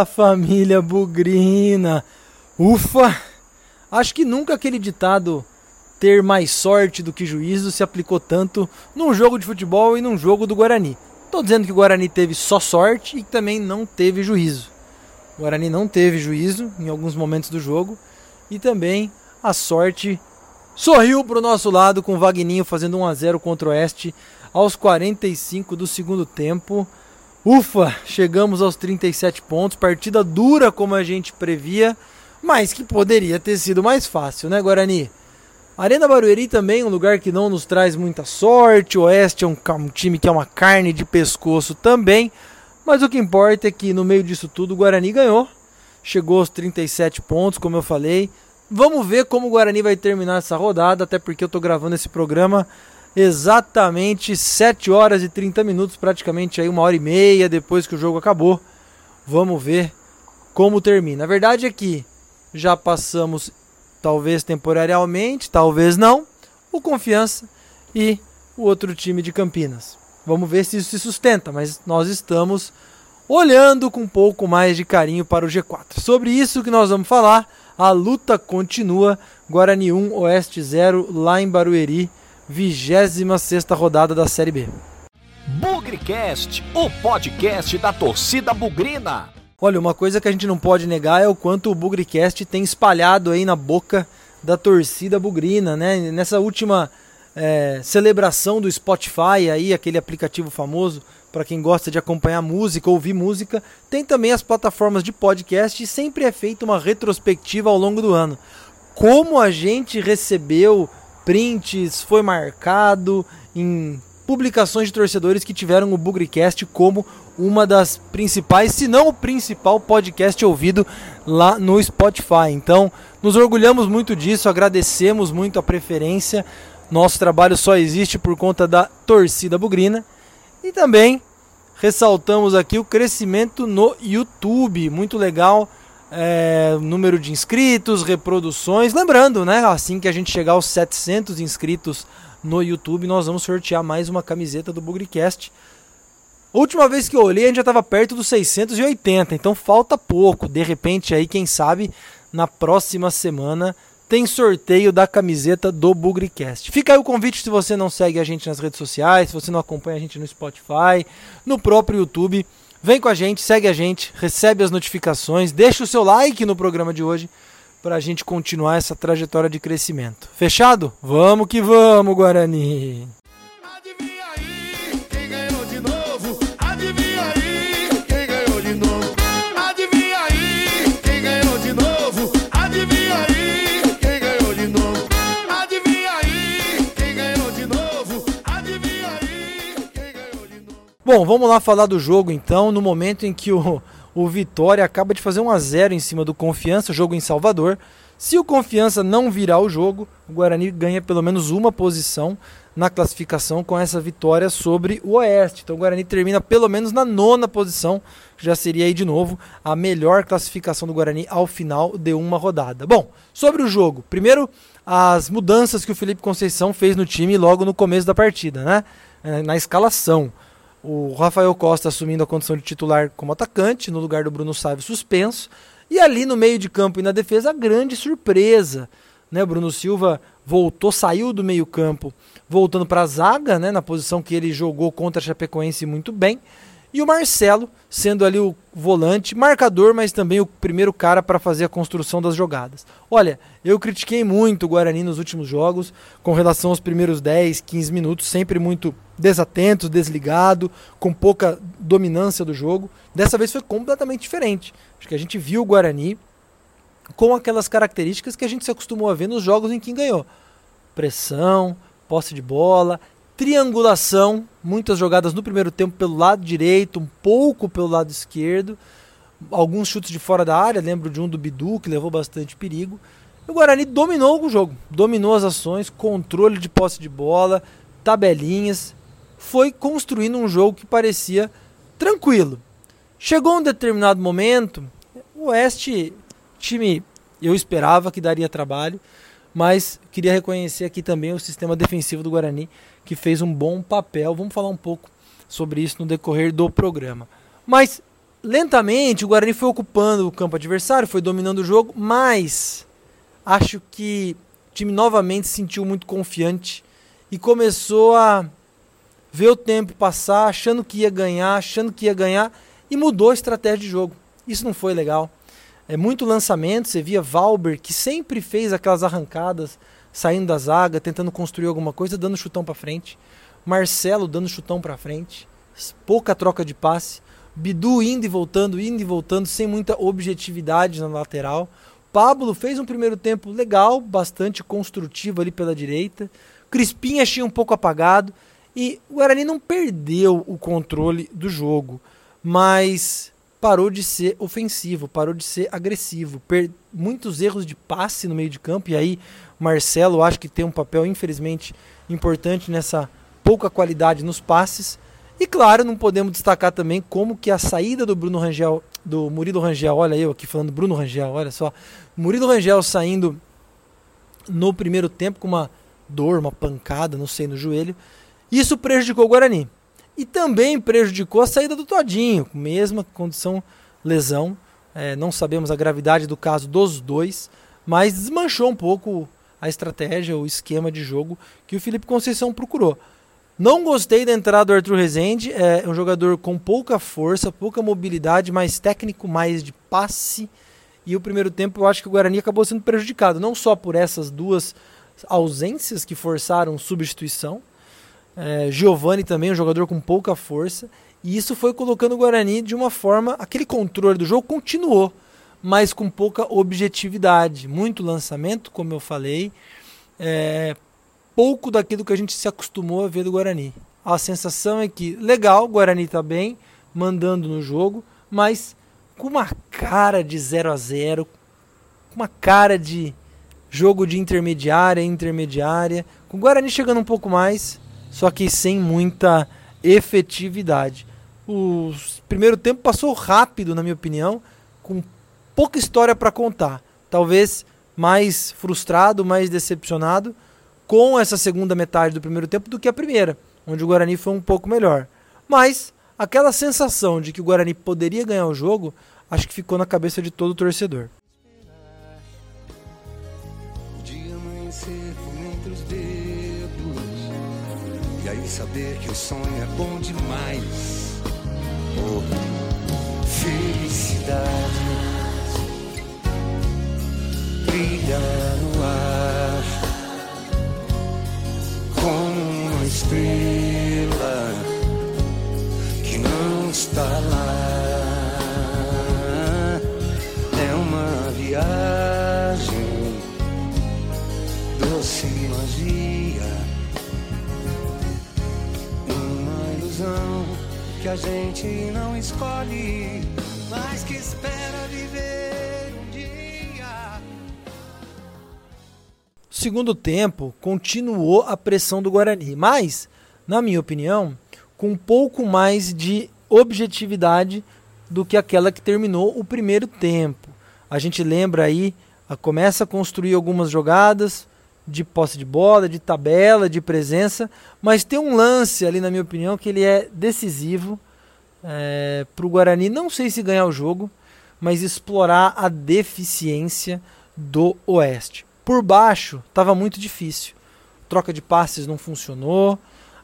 Fala família Bugrina! Ufa! Acho que nunca aquele ditado ter mais sorte do que juízo se aplicou tanto num jogo de futebol e num jogo do Guarani. Estou dizendo que o Guarani teve só sorte e que também não teve juízo. O Guarani não teve juízo em alguns momentos do jogo e também a sorte sorriu para o nosso lado com o Vagninho fazendo 1 a 0 contra o Oeste aos 45 do segundo tempo. Ufa, chegamos aos 37 pontos, partida dura como a gente previa, mas que poderia ter sido mais fácil, né, Guarani? Arena Barueri também, um lugar que não nos traz muita sorte. O Oeste é um, um, time que é uma carne de pescoço também. Mas o que importa é que no meio disso tudo o Guarani ganhou. Chegou aos 37 pontos, como eu falei. Vamos ver como o Guarani vai terminar essa rodada, até porque eu estou gravando esse programa exatamente 7 horas e 30 minutos, praticamente aí uma hora e meia depois que o jogo acabou. Vamos ver como termina. A verdade é que já passamos talvez temporariamente, talvez não, o Confiança e o outro time de Campinas. Vamos ver se isso se sustenta, mas nós estamos olhando com um pouco mais de carinho para o G4. Sobre isso que nós vamos falar, a luta continua. Guarani 1, Oeste 0, lá em Barueri, 26 rodada da Série B. Bugrecast, o podcast da torcida bugrina. Olha, uma coisa que a gente não pode negar é o quanto o Bugricast tem espalhado aí na boca da torcida bugrina, né? Nessa última é, celebração do Spotify aí, aquele aplicativo famoso para quem gosta de acompanhar música, ouvir música, tem também as plataformas de podcast e sempre é feita uma retrospectiva ao longo do ano. Como a gente recebeu prints, foi marcado em publicações de torcedores que tiveram o Bugricast como uma das principais, se não o principal podcast ouvido lá no Spotify. Então, nos orgulhamos muito disso, agradecemos muito a preferência. Nosso trabalho só existe por conta da torcida bugrina. E também ressaltamos aqui o crescimento no YouTube, muito legal. É, número de inscritos, reproduções. Lembrando, né? Assim que a gente chegar aos 700 inscritos no YouTube, nós vamos sortear mais uma camiseta do Bugricast. Última vez que eu olhei, a gente já estava perto dos 680, então falta pouco. De repente, aí, quem sabe, na próxima semana tem sorteio da camiseta do Bugricast. Fica aí o convite se você não segue a gente nas redes sociais, se você não acompanha a gente no Spotify, no próprio YouTube. Vem com a gente, segue a gente, recebe as notificações, deixa o seu like no programa de hoje para a gente continuar essa trajetória de crescimento. Fechado? Vamos que vamos, Guarani! Bom, vamos lá falar do jogo então, no momento em que o o Vitória acaba de fazer 1 a 0 em cima do Confiança, jogo em Salvador. Se o Confiança não virar o jogo, o Guarani ganha pelo menos uma posição na classificação com essa vitória sobre o Oeste. Então o Guarani termina pelo menos na nona posição, já seria aí de novo a melhor classificação do Guarani ao final de uma rodada. Bom, sobre o jogo, primeiro as mudanças que o Felipe Conceição fez no time logo no começo da partida, né? É, na escalação o Rafael Costa assumindo a condição de titular como atacante, no lugar do Bruno Sávio suspenso. E ali no meio de campo e na defesa, a grande surpresa. Né? Bruno Silva voltou, saiu do meio campo, voltando para a zaga, né? na posição que ele jogou contra a Chapecoense muito bem. E o Marcelo, sendo ali o volante, marcador, mas também o primeiro cara para fazer a construção das jogadas. Olha, eu critiquei muito o Guarani nos últimos jogos, com relação aos primeiros 10, 15 minutos, sempre muito desatento, desligado, com pouca dominância do jogo. Dessa vez foi completamente diferente. Acho que a gente viu o Guarani com aquelas características que a gente se acostumou a ver nos jogos em que ganhou. Pressão, posse de bola, triangulação, muitas jogadas no primeiro tempo pelo lado direito, um pouco pelo lado esquerdo, alguns chutes de fora da área, lembro de um do Bidu que levou bastante perigo. O Guarani dominou o jogo, dominou as ações, controle de posse de bola, tabelinhas, foi construindo um jogo que parecia tranquilo. Chegou um determinado momento, o Oeste, time, eu esperava que daria trabalho, mas queria reconhecer aqui também o sistema defensivo do Guarani, que fez um bom papel. Vamos falar um pouco sobre isso no decorrer do programa. Mas lentamente o Guarani foi ocupando o campo adversário, foi dominando o jogo, mas acho que o time novamente se sentiu muito confiante e começou a ver o tempo passar, achando que ia ganhar, achando que ia ganhar e mudou a estratégia de jogo. Isso não foi legal. É muito lançamento, você via Valber que sempre fez aquelas arrancadas, saindo da zaga, tentando construir alguma coisa, dando chutão para frente. Marcelo dando chutão para frente. Pouca troca de passe. Bidu indo e voltando, indo e voltando, sem muita objetividade na lateral. Pablo fez um primeiro tempo legal, bastante construtivo ali pela direita. Crispim achei um pouco apagado. E o Guarani não perdeu o controle do jogo, mas parou de ser ofensivo, parou de ser agressivo. Per muitos erros de passe no meio de campo, e aí Marcelo acho que tem um papel, infelizmente, importante nessa pouca qualidade nos passes. E claro, não podemos destacar também como que a saída do Bruno Rangel, do Murilo Rangel, olha eu aqui falando Bruno Rangel, olha só. Murilo Rangel saindo no primeiro tempo com uma dor, uma pancada, não sei, no joelho. Isso prejudicou o Guarani. E também prejudicou a saída do Todinho, mesma condição lesão. É, não sabemos a gravidade do caso dos dois, mas desmanchou um pouco a estratégia, o esquema de jogo que o Felipe Conceição procurou. Não gostei da entrada do Arthur Rezende, é um jogador com pouca força, pouca mobilidade, mais técnico, mais de passe. E o primeiro tempo eu acho que o Guarani acabou sendo prejudicado, não só por essas duas ausências que forçaram substituição. É, Giovani também, um jogador com pouca força. E isso foi colocando o Guarani de uma forma. Aquele controle do jogo continuou, mas com pouca objetividade. Muito lançamento, como eu falei. É, pouco daquilo que a gente se acostumou a ver do Guarani. A sensação é que, legal, o Guarani está bem, mandando no jogo, mas com uma cara de 0 a 0 com uma cara de jogo de intermediária, intermediária, com o Guarani chegando um pouco mais, só que sem muita efetividade. O primeiro tempo passou rápido, na minha opinião, com pouca história para contar. Talvez mais frustrado, mais decepcionado, com essa segunda metade do primeiro tempo do que a primeira, onde o Guarani foi um pouco melhor. Mas aquela sensação de que o Guarani poderia ganhar o jogo, acho que ficou na cabeça de todo torcedor. Saber que o sonho é bom demais. Oh, gente não escolhe, mas que espera viver um dia. segundo tempo, continuou a pressão do Guarani, mas, na minha opinião, com um pouco mais de objetividade do que aquela que terminou o primeiro tempo. A gente lembra aí, começa a construir algumas jogadas de posse de bola, de tabela, de presença, mas tem um lance ali, na minha opinião, que ele é decisivo é, para o Guarani, não sei se ganhar o jogo, mas explorar a deficiência do Oeste. Por baixo estava muito difícil. Troca de passes não funcionou,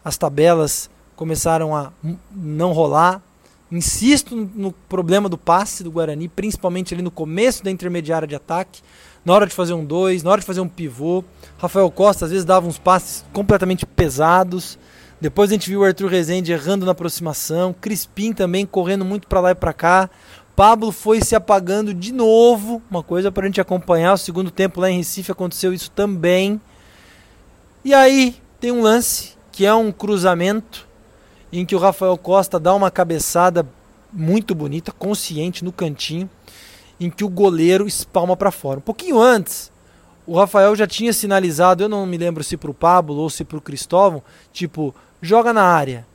as tabelas começaram a não rolar. Insisto no problema do passe do Guarani, principalmente ali no começo da intermediária de ataque, na hora de fazer um 2, na hora de fazer um pivô. Rafael Costa às vezes dava uns passes completamente pesados. Depois a gente viu o Arthur Rezende errando na aproximação, Crispim também correndo muito para lá e para cá. Pablo foi se apagando de novo, uma coisa para a gente acompanhar. O segundo tempo lá em Recife aconteceu isso também. E aí tem um lance que é um cruzamento em que o Rafael Costa dá uma cabeçada muito bonita, consciente no cantinho, em que o goleiro espalma para fora. Um pouquinho antes, o Rafael já tinha sinalizado, eu não me lembro se para o Pablo ou se para o Cristóvão, tipo, joga na área,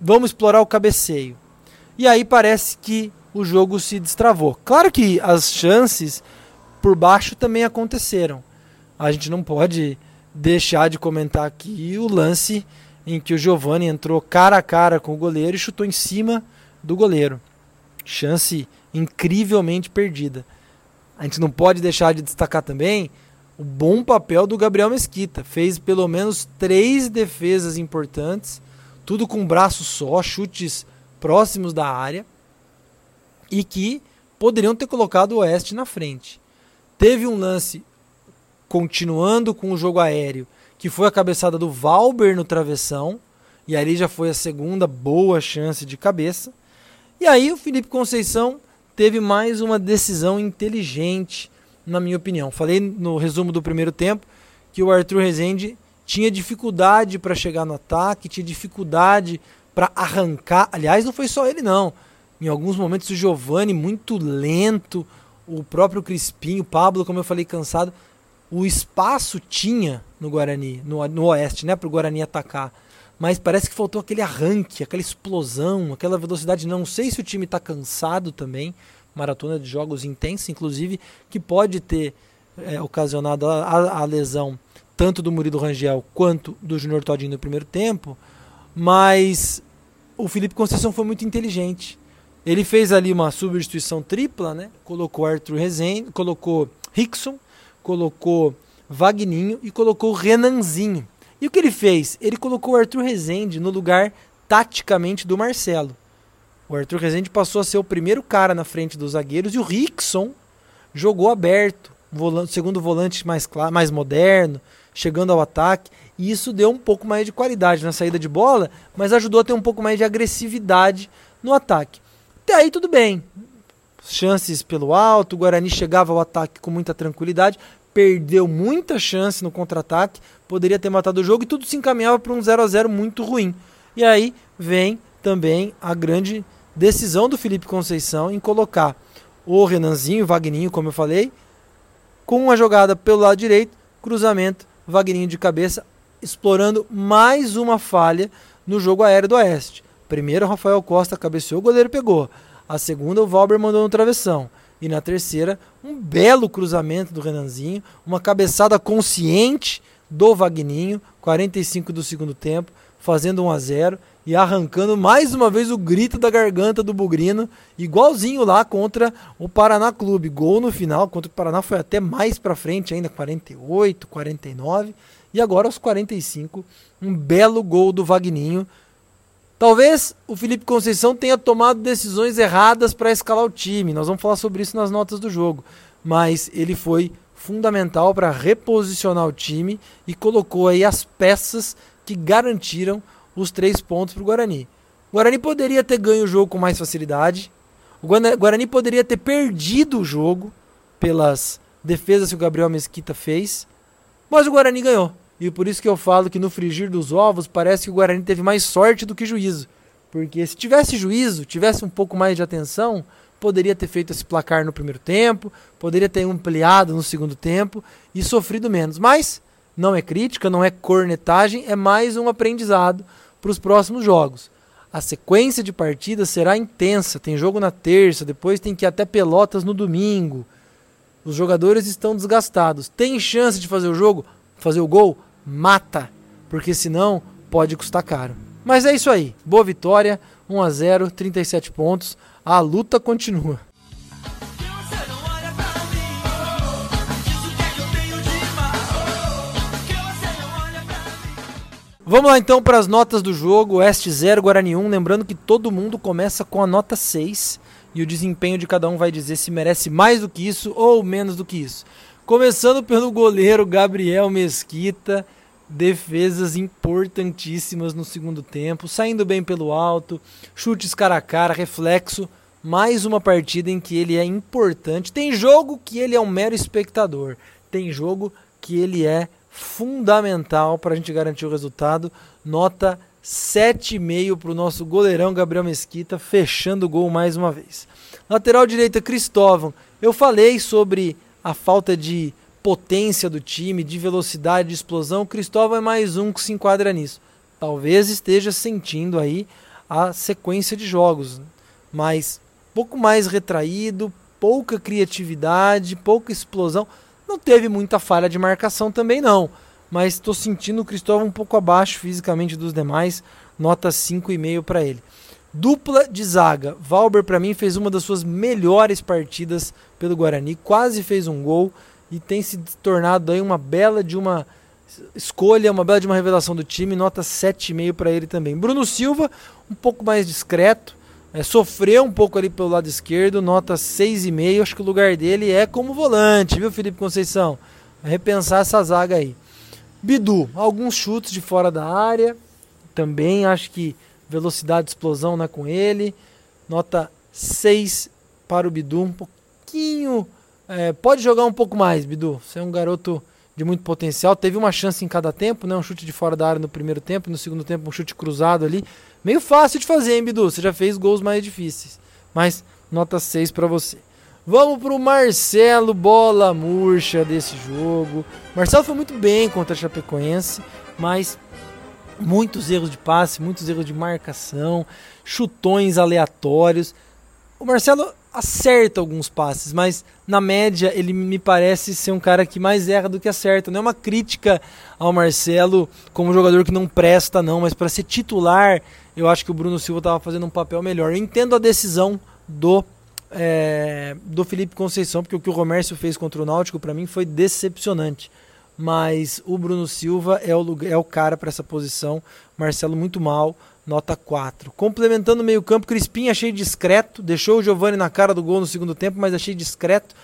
vamos explorar o cabeceio. E aí parece que o jogo se destravou. Claro que as chances por baixo também aconteceram. A gente não pode deixar de comentar aqui o lance em que o Giovani entrou cara a cara com o goleiro e chutou em cima do goleiro. chance incrivelmente perdida. A gente não pode deixar de destacar também o bom papel do Gabriel Mesquita. Fez pelo menos três defesas importantes, tudo com braço só, chutes próximos da área e que poderiam ter colocado o Oeste na frente. Teve um lance continuando com o jogo aéreo, que foi a cabeçada do Valber no travessão, e ali já foi a segunda boa chance de cabeça. E aí o Felipe Conceição teve mais uma decisão inteligente, na minha opinião. Falei no resumo do primeiro tempo que o Arthur Rezende tinha dificuldade para chegar no ataque, tinha dificuldade para arrancar. Aliás, não foi só ele não. Em alguns momentos o Giovani muito lento, o próprio Crispim, o Pablo, como eu falei, cansado. O espaço tinha no Guarani, no, no Oeste, né, para o Guarani atacar. Mas parece que faltou aquele arranque, aquela explosão, aquela velocidade. Não sei se o time está cansado também. Maratona de jogos intensa, inclusive, que pode ter é, ocasionado a, a, lesão tanto do Murilo Rangel quanto do Júnior Todinho no primeiro tempo. Mas o Felipe Conceição foi muito inteligente. Ele fez ali uma substituição tripla, né? Colocou Arthur Rezende, colocou Rickson, colocou Vagninho e colocou Renanzinho. E o que ele fez? Ele colocou o Arthur Rezende no lugar taticamente do Marcelo. O Arthur Rezende passou a ser o primeiro cara na frente dos zagueiros e o Rickson jogou aberto, volante, segundo volante mais claro, mais moderno, chegando ao ataque. E isso deu um pouco mais de qualidade na saída de bola, mas ajudou a ter um pouco mais de agressividade no ataque. Até aí tudo bem. Chances pelo alto, o Guarani chegava ao ataque com muita tranquilidade, perdeu muita chance no contra-ataque, poderia ter matado o jogo e tudo se encaminhava para um 0 a 0 muito ruim. E aí vem também a grande decisão do Felipe Conceição em colocar o Renanzinho, o Vagninho, como eu falei, com uma jogada pelo lado direito, cruzamento, Vagninho de cabeça, explorando mais uma falha no jogo aéreo do Oeste. Primeiro, Rafael Costa cabeceou, o goleiro pegou. A segunda, o Valber mandou no travessão. E na terceira, um belo cruzamento do Renanzinho, uma cabeçada consciente do Vagninho, 45 do segundo tempo, fazendo 1 a 0 e arrancando mais uma vez o grito da garganta do Bugrino, igualzinho lá contra o Paraná Clube. Gol no final contra o Paraná foi até mais para frente ainda, 48, 49 e agora aos 45, um belo gol do Vagninho Talvez o Felipe Conceição tenha tomado decisões erradas para escalar o time. Nós vamos falar sobre isso nas notas do jogo. Mas ele foi fundamental para reposicionar o time e colocou aí as peças que garantiram os três pontos para o Guarani. O Guarani poderia ter ganho o jogo com mais facilidade. O Guarani poderia ter perdido o jogo pelas defesas que o Gabriel Mesquita fez. Mas o Guarani ganhou. E por isso que eu falo que no frigir dos ovos parece que o Guarani teve mais sorte do que juízo. Porque se tivesse juízo, tivesse um pouco mais de atenção, poderia ter feito esse placar no primeiro tempo, poderia ter ampliado no segundo tempo e sofrido menos. Mas não é crítica, não é cornetagem, é mais um aprendizado para os próximos jogos. A sequência de partidas será intensa. Tem jogo na terça, depois tem que ir até Pelotas no domingo. Os jogadores estão desgastados. Tem chance de fazer o jogo? Fazer o gol? mata, porque senão pode custar caro. Mas é isso aí. Boa vitória, 1 a 0, 37 pontos. A luta continua. Vamos lá então para as notas do jogo. Oeste 0, Guarani 1. Lembrando que todo mundo começa com a nota 6 e o desempenho de cada um vai dizer se merece mais do que isso ou menos do que isso. Começando pelo goleiro Gabriel Mesquita defesas importantíssimas no segundo tempo, saindo bem pelo alto, chutes cara a cara, reflexo. Mais uma partida em que ele é importante. Tem jogo que ele é um mero espectador, tem jogo que ele é fundamental para a gente garantir o resultado. Nota 7,5 para o nosso goleirão Gabriel Mesquita, fechando o gol mais uma vez. Lateral direita, Cristóvão. Eu falei sobre a falta de potência do time, de velocidade, de explosão, Cristóvão é mais um que se enquadra nisso. Talvez esteja sentindo aí a sequência de jogos, mas pouco mais retraído, pouca criatividade, pouca explosão. Não teve muita falha de marcação também não, mas estou sentindo o Cristóvão um pouco abaixo fisicamente dos demais, nota 5,5 para ele. Dupla de zaga. Valber, para mim, fez uma das suas melhores partidas pelo Guarani. Quase fez um gol e tem se tornado aí uma bela de uma escolha, uma bela de uma revelação do time. Nota 7,5 para ele também. Bruno Silva, um pouco mais discreto. É, sofreu um pouco ali pelo lado esquerdo, nota 6,5. Acho que o lugar dele é como volante, viu, Felipe Conceição? repensar essa zaga aí. Bidu, alguns chutes de fora da área. Também acho que velocidade de explosão né, com ele. Nota 6 para o Bidu, um pouquinho. É, pode jogar um pouco mais, Bidu. Você é um garoto de muito potencial. Teve uma chance em cada tempo, né? Um chute de fora da área no primeiro tempo, no segundo tempo um chute cruzado ali. Meio fácil de fazer, hein, Bidu? Você já fez gols mais difíceis. Mas nota 6 para você. Vamos pro Marcelo, bola murcha desse jogo. Marcelo foi muito bem contra a Chapecoense, mas muitos erros de passe, muitos erros de marcação, chutões aleatórios. O Marcelo acerta alguns passes, mas na média ele me parece ser um cara que mais erra do que acerta. Não é uma crítica ao Marcelo como jogador que não presta, não, mas para ser titular, eu acho que o Bruno Silva estava fazendo um papel melhor. Eu entendo a decisão do é, do Felipe Conceição, porque o que o Romércio fez contra o Náutico para mim foi decepcionante mas o Bruno Silva é o, é o cara para essa posição. Marcelo muito mal, nota 4. Complementando o meio-campo, Crispim achei discreto, deixou o Giovani na cara do gol no segundo tempo, mas achei discreto.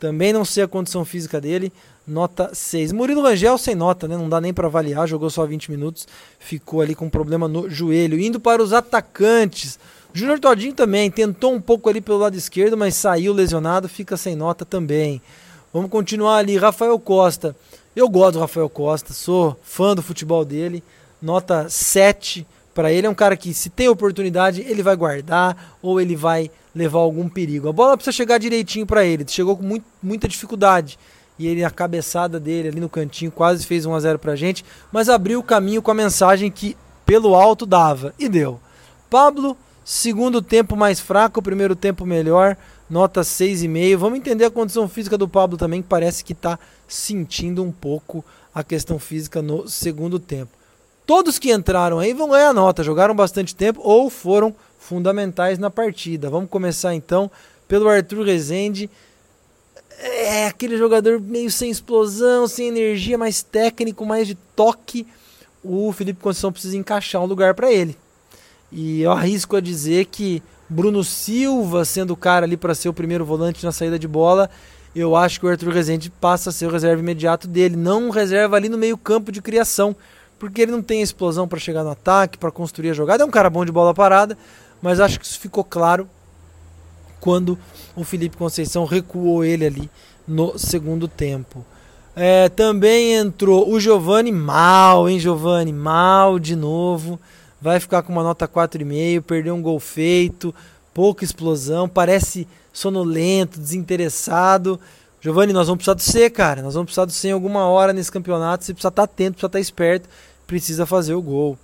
Também não sei a condição física dele, nota 6. Murilo Rangel sem nota, né? Não dá nem para avaliar, jogou só 20 minutos, ficou ali com um problema no joelho. Indo para os atacantes. Júnior Todinho também tentou um pouco ali pelo lado esquerdo, mas saiu lesionado, fica sem nota também. Vamos continuar ali. Rafael Costa eu gosto do Rafael Costa, sou fã do futebol dele. Nota 7 para ele. É um cara que, se tem oportunidade, ele vai guardar ou ele vai levar algum perigo. A bola precisa chegar direitinho para ele. Chegou com muito, muita dificuldade. E ele, a cabeçada dele ali no cantinho, quase fez 1 a 0 pra gente. Mas abriu o caminho com a mensagem que pelo alto dava. E deu. Pablo, segundo tempo mais fraco, primeiro tempo melhor nota 6,5. Vamos entender a condição física do Pablo também, que parece que está sentindo um pouco a questão física no segundo tempo. Todos que entraram aí vão ganhar nota, jogaram bastante tempo ou foram fundamentais na partida. Vamos começar então pelo Arthur Rezende. É aquele jogador meio sem explosão, sem energia, mais técnico, mais de toque. O Felipe Conceição precisa encaixar um lugar para ele. E eu arrisco a dizer que Bruno Silva sendo o cara ali para ser o primeiro volante na saída de bola, eu acho que o Arthur Rezende passa a ser o reserva imediato dele, não reserva ali no meio campo de criação, porque ele não tem explosão para chegar no ataque, para construir a jogada, é um cara bom de bola parada, mas acho que isso ficou claro quando o Felipe Conceição recuou ele ali no segundo tempo. É, também entrou o Giovani mal, hein, Giovani? Mal de novo vai ficar com uma nota 4,5, perdeu um gol feito, pouca explosão, parece sonolento, desinteressado. Giovanni, nós vamos precisar do C, cara. Nós vamos precisar do C em alguma hora nesse campeonato. Você precisa estar atento, precisa estar esperto, precisa fazer o gol.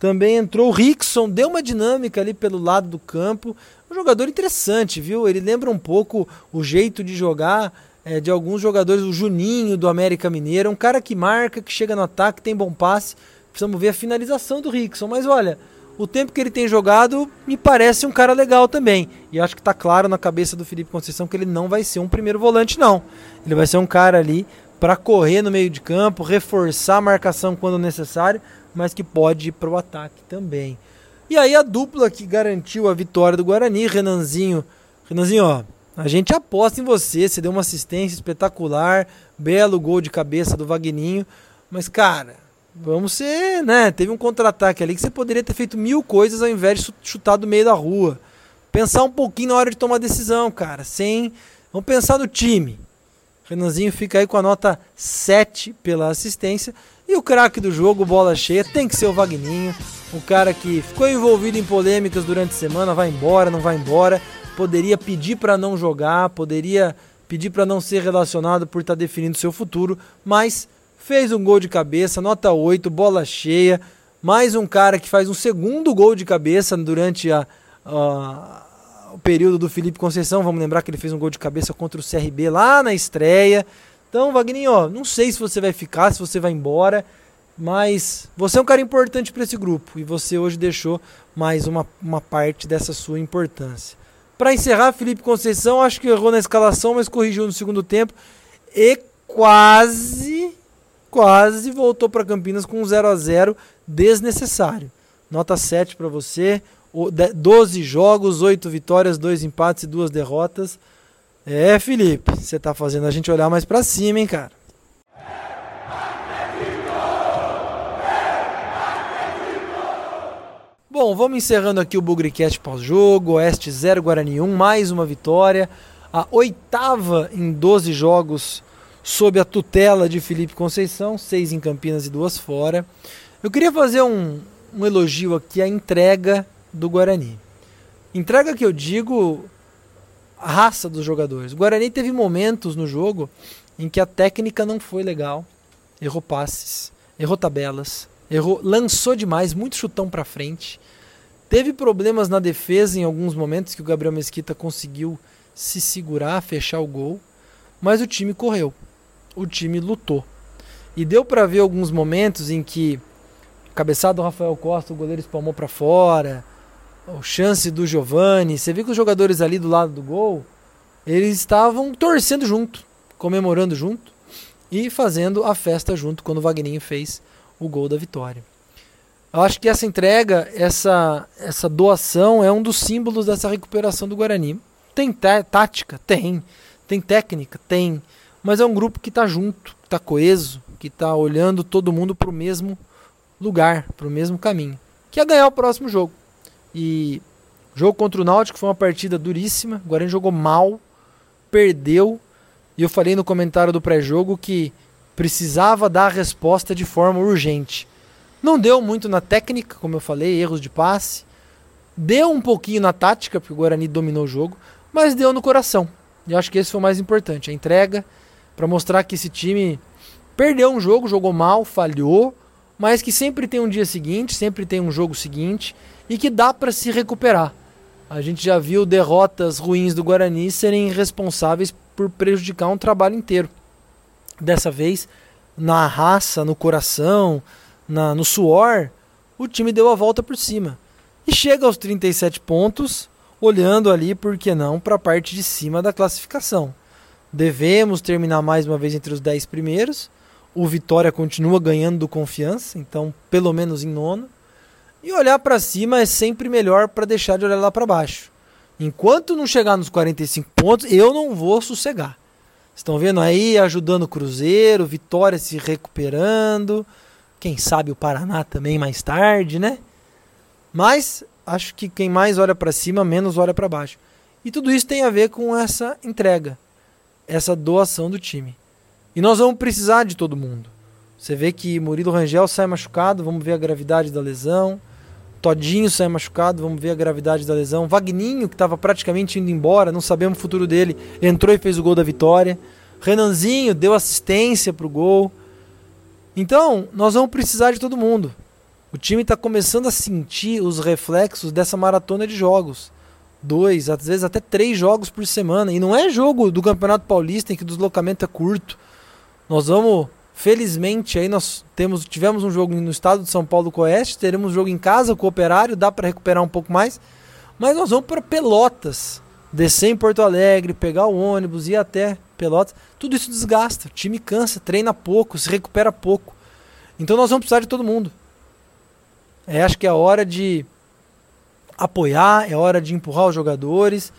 Também entrou o Rickson, deu uma dinâmica ali pelo lado do campo. Um jogador interessante, viu? Ele lembra um pouco o jeito de jogar é, de alguns jogadores, o Juninho do América Mineiro. Um cara que marca, que chega no ataque, tem bom passe. Precisamos ver a finalização do Rickson. Mas olha, o tempo que ele tem jogado me parece um cara legal também. E acho que está claro na cabeça do Felipe Conceição que ele não vai ser um primeiro volante, não. Ele vai ser um cara ali para correr no meio de campo, reforçar a marcação quando necessário, mas que pode ir para o ataque também. E aí a dupla que garantiu a vitória do Guarani, Renanzinho. Renanzinho, ó, a gente aposta em você. Você deu uma assistência espetacular, belo gol de cabeça do Vagninho. Mas, cara, Vamos ser, né? Teve um contra-ataque ali que você poderia ter feito mil coisas ao invés de chutar do meio da rua. Pensar um pouquinho na hora de tomar decisão, cara. Sem. Vamos pensar no time. Renanzinho fica aí com a nota 7 pela assistência. E o craque do jogo, bola cheia, tem que ser o Vagninho. O cara que ficou envolvido em polêmicas durante a semana, vai embora, não vai embora. Poderia pedir para não jogar, poderia pedir para não ser relacionado por estar tá definindo seu futuro, mas fez um gol de cabeça, nota 8, bola cheia. Mais um cara que faz um segundo gol de cabeça durante a, a, o período do Felipe Conceição. Vamos lembrar que ele fez um gol de cabeça contra o CRB lá na estreia. Então, Wagninho, ó, não sei se você vai ficar, se você vai embora. Mas você é um cara importante para esse grupo e você hoje deixou mais uma, uma parte dessa sua importância. Para encerrar, Felipe Conceição, acho que errou na escalação, mas corrigiu no segundo tempo e quase, quase voltou para Campinas com um 0 a 0 desnecessário. Nota 7 para você. 12 jogos, 8 vitórias, 2 empates e 2 derrotas. É, Felipe, você tá fazendo a gente olhar mais para cima, hein, cara. Bom, vamos encerrando aqui o Bugricast pós-jogo. Oeste 0, Guarani 1, mais uma vitória. A oitava em 12 jogos sob a tutela de Felipe Conceição, seis em Campinas e duas fora. Eu queria fazer um, um elogio aqui à entrega do Guarani. Entrega que eu digo a raça dos jogadores. O Guarani teve momentos no jogo em que a técnica não foi legal, errou passes, errou tabelas, errou, lançou demais, muito chutão para frente. Teve problemas na defesa em alguns momentos que o Gabriel Mesquita conseguiu se segurar, fechar o gol, mas o time correu. O time lutou. E deu para ver alguns momentos em que cabeçada do Rafael Costa, o goleiro espalmou para fora, o chance do Giovani, você viu que os jogadores ali do lado do gol, eles estavam torcendo junto, comemorando junto e fazendo a festa junto quando o Vagninho fez o gol da vitória. Eu acho que essa entrega, essa, essa doação é um dos símbolos dessa recuperação do Guarani. Tem tática? Tem. Tem técnica? Tem. Mas é um grupo que está junto, que está coeso, que está olhando todo mundo para o mesmo lugar, para o mesmo caminho, que é ganhar o próximo jogo. E o jogo contra o Náutico foi uma partida duríssima. O Guarani jogou mal, perdeu. E eu falei no comentário do pré-jogo que precisava dar a resposta de forma urgente. Não deu muito na técnica, como eu falei, erros de passe. Deu um pouquinho na tática, porque o Guarani dominou o jogo, mas deu no coração. E acho que esse foi o mais importante, a entrega para mostrar que esse time perdeu um jogo, jogou mal, falhou, mas que sempre tem um dia seguinte, sempre tem um jogo seguinte e que dá para se recuperar. A gente já viu derrotas ruins do Guarani serem responsáveis por prejudicar um trabalho inteiro. Dessa vez, na raça, no coração, na, no suor, o time deu a volta por cima. E chega aos 37 pontos, olhando ali, por que não, para a parte de cima da classificação. Devemos terminar mais uma vez entre os 10 primeiros. O Vitória continua ganhando do confiança, então pelo menos em nono. E olhar para cima é sempre melhor para deixar de olhar lá para baixo. Enquanto não chegar nos 45 pontos, eu não vou sossegar. Estão vendo aí ajudando o Cruzeiro, Vitória se recuperando. Quem sabe o Paraná também mais tarde, né? Mas acho que quem mais olha para cima, menos olha para baixo. E tudo isso tem a ver com essa entrega, essa doação do time. E nós vamos precisar de todo mundo. Você vê que Murilo Rangel sai machucado, vamos ver a gravidade da lesão. Todinho sai machucado, vamos ver a gravidade da lesão. Vagninho, que estava praticamente indo embora, não sabemos o futuro dele, entrou e fez o gol da vitória. Renanzinho deu assistência para o gol. Então, nós vamos precisar de todo mundo. O time está começando a sentir os reflexos dessa maratona de jogos. Dois, às vezes até três jogos por semana. E não é jogo do Campeonato Paulista em que o deslocamento é curto. Nós vamos, felizmente, aí nós temos, tivemos um jogo no estado de São Paulo com o Oeste, teremos um jogo em casa com o Operário, dá para recuperar um pouco mais. Mas nós vamos para Pelotas, descer em Porto Alegre, pegar o ônibus, ir até Pelotas, tudo isso desgasta. O time cansa, treina pouco, se recupera pouco. Então nós vamos precisar de todo mundo. É, acho que é hora de apoiar, é hora de empurrar os jogadores.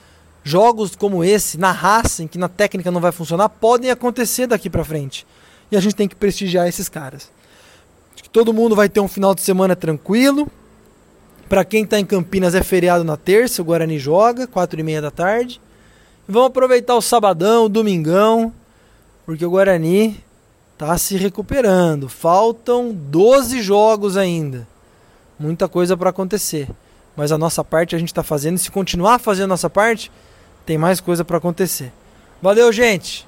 Jogos como esse, na raça, em que na técnica não vai funcionar, podem acontecer daqui para frente. E a gente tem que prestigiar esses caras. Acho que todo mundo vai ter um final de semana tranquilo. Para quem está em Campinas é feriado na terça, o Guarani joga, quatro e meia da tarde. Vamos aproveitar o sabadão, o domingão, porque o Guarani está se recuperando. Faltam 12 jogos ainda. Muita coisa para acontecer. Mas a nossa parte a gente está fazendo. E se continuar fazendo a nossa parte, tem mais coisa para acontecer. Valeu, gente!